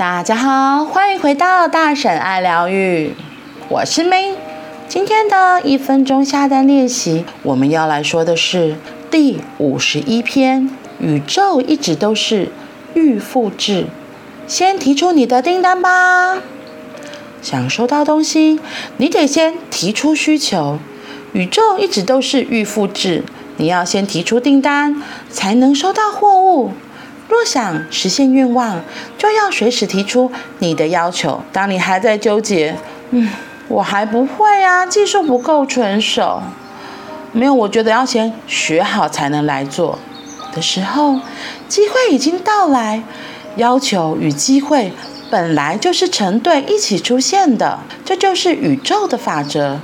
大家好，欢迎回到大婶爱疗愈，我是 May。今天的一分钟下单练习，我们要来说的是第五十一篇：宇宙一直都是预复制。先提出你的订单吧。想收到东西，你得先提出需求。宇宙一直都是预复制，你要先提出订单，才能收到货物。若想实现愿望，就要随时提出你的要求。当你还在纠结，嗯，我还不会啊，技术不够纯熟，没有，我觉得要先学好才能来做的时候，机会已经到来。要求与机会本来就是成对一起出现的，这就是宇宙的法则。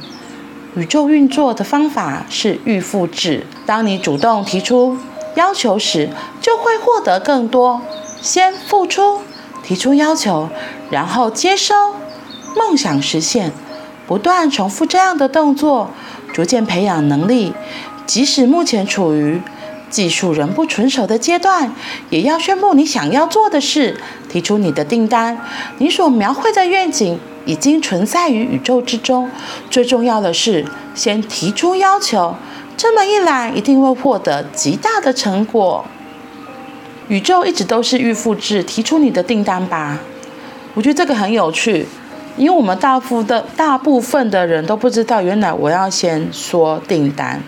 宇宙运作的方法是预复制。当你主动提出要求时，就会获得更多。先付出，提出要求，然后接收，梦想实现，不断重复这样的动作，逐渐培养能力。即使目前处于技术仍不成熟的阶段，也要宣布你想要做的事，提出你的订单。你所描绘的愿景已经存在于宇宙之中。最重要的是，先提出要求。这么一来，一定会获得极大的成果。宇宙一直都是预复制，提出你的订单吧。我觉得这个很有趣，因为我们大部的大部分的人都不知道，原来我要先说订单，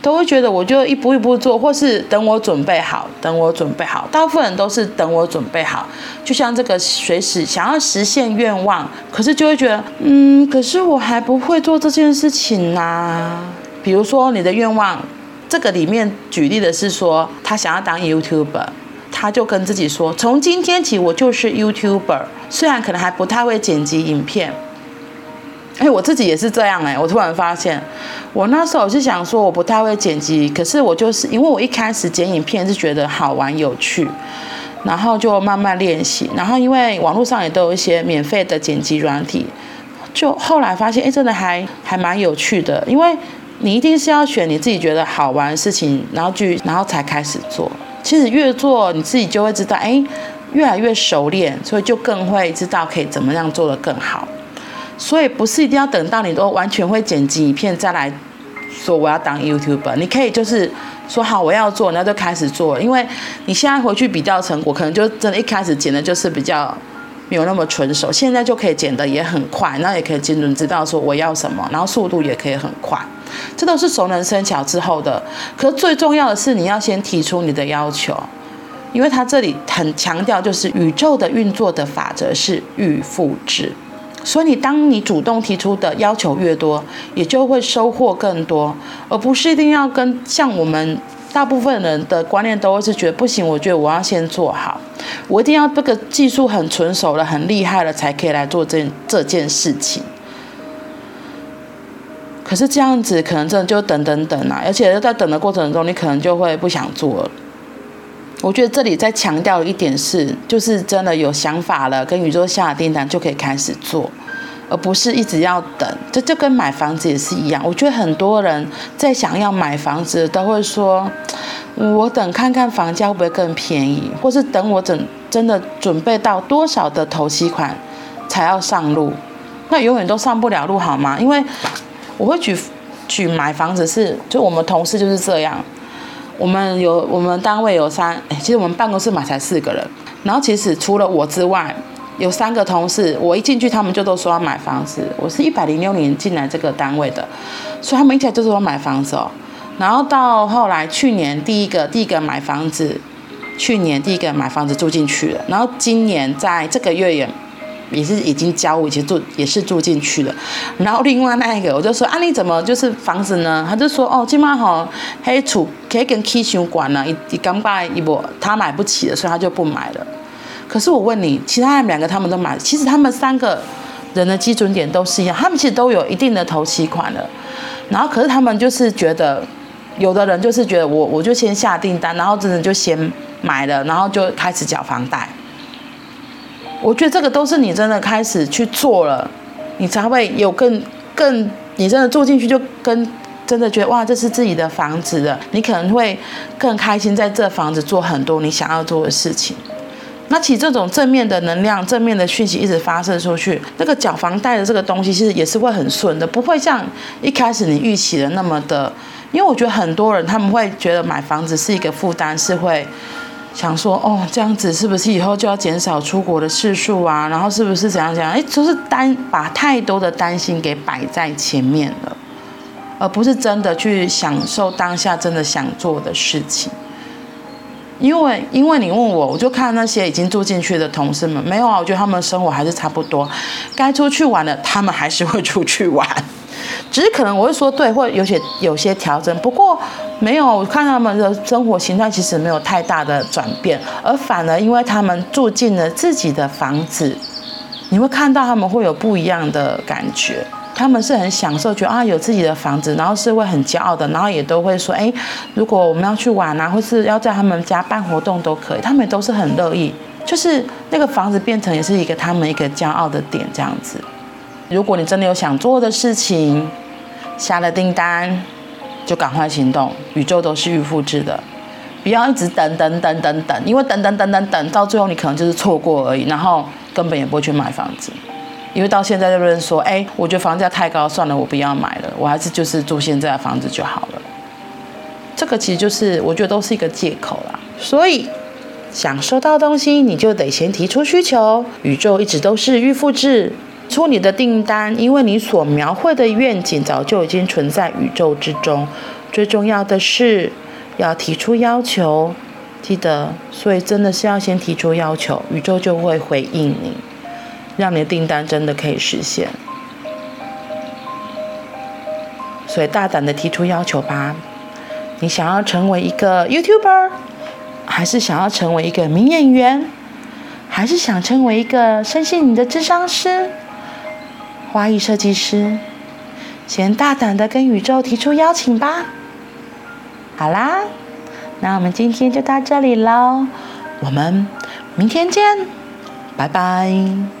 都会觉得我就一步一步做，或是等我准备好，等我准备好。大部分人都是等我准备好，就像这个随时想要实现愿望，可是就会觉得，嗯，可是我还不会做这件事情呐、比如说你的愿望，这个里面举例的是说，他想要当 YouTuber，他就跟自己说，从今天起我就是 YouTuber。虽然可能还不太会剪辑影片，哎，我自己也是这样哎。我突然发现，我那时候是想说我不太会剪辑，可是我就是因为我一开始剪影片是觉得好玩有趣，然后就慢慢练习，然后因为网络上也都有一些免费的剪辑软体，就后来发现，哎，真的还还蛮有趣的，因为。你一定是要选你自己觉得好玩的事情，然后去，然后才开始做。其实越做，你自己就会知道，哎，越来越熟练，所以就更会知道可以怎么样做得更好。所以不是一定要等到你都完全会剪辑影片再来说我要当 YouTuber。你可以就是说好我要做，然后就开始做。因为你现在回去比较成果，可能就真的一开始剪的就是比较。没有那么纯熟，现在就可以剪得也很快，然后也可以精准知道说我要什么，然后速度也可以很快，这都是熟能生巧之后的。可最重要的是你要先提出你的要求，因为他这里很强调就是宇宙的运作的法则是预复制，所以你当你主动提出的要求越多，也就会收获更多，而不是一定要跟像我们。大部分人的观念都是觉得不行，我觉得我要先做好，我一定要这个技术很纯熟了、很厉害了，才可以来做这这件事情。可是这样子可能真的就等等等啊，而且在等的过程中，你可能就会不想做了。我觉得这里再强调一点是，就是真的有想法了，跟宇宙下的订单就可以开始做。而不是一直要等，这就跟买房子也是一样。我觉得很多人在想要买房子，都会说：“我等看看房价会不会更便宜，或是等我整真的准备到多少的头期款才要上路。”那永远都上不了路，好吗？因为我会举举买房子是，就我们同事就是这样。我们有我们单位有三，其实我们办公室嘛才四个人，然后其实除了我之外。有三个同事，我一进去，他们就都说要买房子。我是一百零六年进来这个单位的，所以他们一起来就说买房子哦。然后到后来，去年第一个第一个买房子，去年第一个买房子住进去了。然后今年在这个月也也是已经交屋，其实住也是住进去了。然后另外那一个，我就说啊，你怎么就是房子呢？他就说哦，今晚好黑处可以跟 K 相关呢，一一刚把一波他买不起了，所以他就不买了。可是我问你，其他两个他们都买，其实他们三个人的基准点都是一样，他们其实都有一定的头期款了，然后可是他们就是觉得，有的人就是觉得我我就先下订单，然后真的就先买了，然后就开始缴房贷。我觉得这个都是你真的开始去做了，你才会有更更，你真的住进去就跟真的觉得哇，这是自己的房子了，你可能会更开心在这房子做很多你想要做的事情。那其实这种正面的能量、正面的讯息一直发射出去，那个缴房贷的这个东西其实也是会很顺的，不会像一开始你预期的那么的。因为我觉得很多人他们会觉得买房子是一个负担，是会想说哦，这样子是不是以后就要减少出国的次数啊？然后是不是怎样怎样？哎，就是担把太多的担心给摆在前面了，而不是真的去享受当下真的想做的事情。因为因为你问我，我就看那些已经住进去的同事们，没有啊，我觉得他们的生活还是差不多，该出去玩的他们还是会出去玩。只是可能我会说对，会有些有些调整，不过没有，我看他们的生活形态其实没有太大的转变，而反而因为他们住进了自己的房子，你会看到他们会有不一样的感觉，他们是很享受，觉得啊有自己的房子，然后是会很骄傲的，然后也都会说，哎，如果我们要去玩啊，或是要在他们家办活动都可以，他们都是很乐意，就是那个房子变成也是一个他们一个骄傲的点这样子。如果你真的有想做的事情，下了订单，就赶快行动。宇宙都是预复制的，不要一直等等等等等，因为等等等等等到最后你可能就是错过而已，然后根本也不会去买房子。因为到现在有人说，哎，我觉得房价太高，算了，我不要买了，我还是就是住现在的房子就好了。这个其实就是我觉得都是一个借口啦。所以想收到东西，你就得先提出需求。宇宙一直都是预复制。出你的订单，因为你所描绘的愿景早就已经存在宇宙之中。最重要的是要提出要求，记得，所以真的是要先提出要求，宇宙就会回应你，让你的订单真的可以实现。所以大胆的提出要求吧。你想要成为一个 YouTuber，还是想要成为一个名演员，还是想成为一个身心灵的智商师？花艺设计师，先大胆的跟宇宙提出邀请吧。好啦，那我们今天就到这里喽，我们明天见，拜拜。